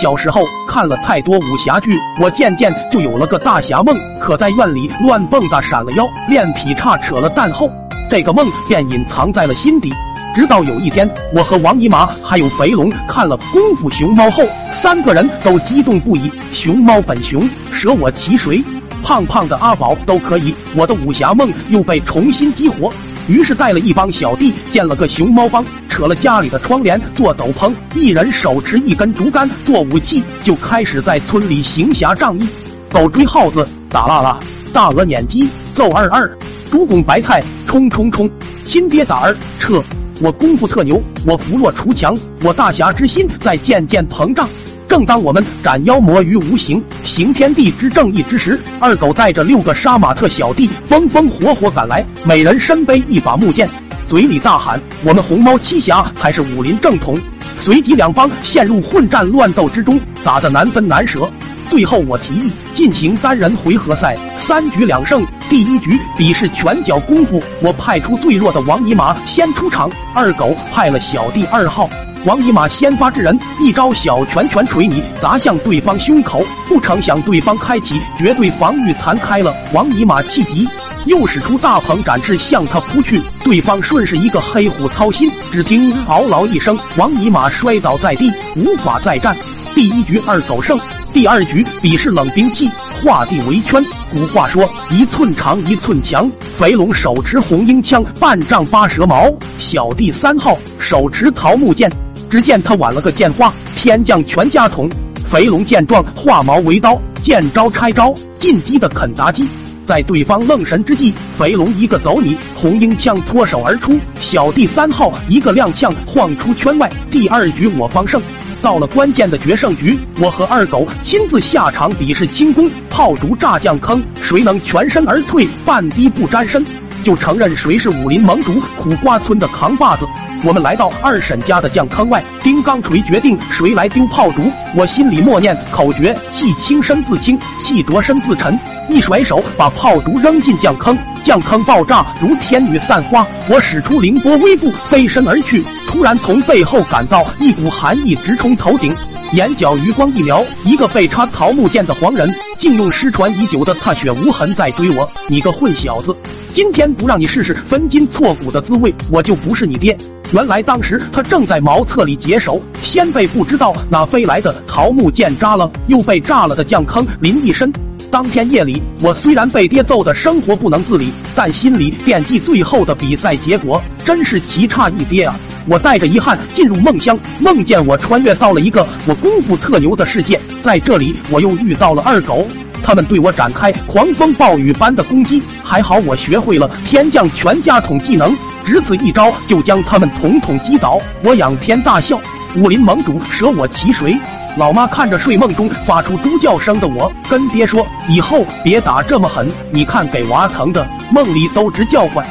小时候看了太多武侠剧，我渐渐就有了个大侠梦。可在院里乱蹦跶，闪了腰，练劈叉扯了蛋后，这个梦便隐藏在了心底。直到有一天，我和王姨妈还有肥龙看了《功夫熊猫》后，三个人都激动不已。熊猫本熊，舍我其谁？胖胖的阿宝都可以，我的武侠梦又被重新激活。于是带了一帮小弟建了个熊猫帮，扯了家里的窗帘做斗篷，一人手持一根竹竿做武器，就开始在村里行侠仗义。狗追耗子，打啦啦；大鹅撵鸡，揍二二；猪拱白菜，冲冲冲；亲爹打儿，撤。我功夫特牛，我扶弱除强，我大侠之心在渐渐膨胀。正当我们斩妖魔于无形，行天地之正义之时，二狗带着六个杀马特小弟风风火火赶来，每人身背一把木剑，嘴里大喊：“我们红猫七侠才是武林正统。”随即两方陷入混战乱斗之中，打得难分难舍。最后我提议进行单人回合赛，三局两胜。第一局比试拳脚功夫，我派出最弱的王尼玛先出场，二狗派了小弟二号。王尼玛先发制人，一招小拳拳捶你，砸向对方胸口。不成想对方开启绝对防御，弹开了。王尼玛气急，又使出大鹏展翅向他扑去。对方顺势一个黑虎操心，只听嗷嗷一声，王尼玛摔倒在地，无法再战。第一局二狗胜。第二局比试冷兵器，画地为圈。古话说一寸长一寸强。肥龙手持红缨枪，半丈八蛇矛。小弟三号手持桃木剑。只见他挽了个剑花，天降全家桶。肥龙见状，化矛为刀，见招拆招，进击的肯达基。在对方愣神之际，肥龙一个走你，红缨枪脱手而出。小弟三号一个踉跄，晃出圈外。第二局我方胜。到了关键的决胜局，我和二狗亲自下场比试轻功，炮竹炸将坑，谁能全身而退，半滴不沾身，就承认谁是武林盟主苦瓜村的扛把子。我们来到二婶家的酱坑外，丁钢锤决定谁来丢炮竹。我心里默念口诀：气轻身自轻，气浊身自沉。一甩手把炮竹扔进酱坑，酱坑爆炸如天女散花。我使出凌波微步飞身而去。突然从背后感到一股寒意直冲头顶，眼角余光一瞄，一个被插桃木剑的黄人，竟用失传已久的踏雪无痕在追我。你个混小子，今天不让你试试分筋错骨的滋味，我就不是你爹！原来当时他正在茅厕里解手，先被不知道哪飞来的桃木剑扎了，又被炸了的酱坑淋一身。当天夜里，我虽然被爹揍得生活不能自理，但心里惦记最后的比赛结果，真是奇差一爹啊！我带着遗憾进入梦乡，梦见我穿越到了一个我功夫特牛的世界，在这里我又遇到了二狗，他们对我展开狂风暴雨般的攻击，还好我学会了天降全家桶技能，只此一招就将他们统统击倒。我仰天大笑，武林盟主舍我其谁？老妈看着睡梦中发出猪叫声的我，跟爹说以后别打这么狠，你看给娃疼的，梦里都直叫唤。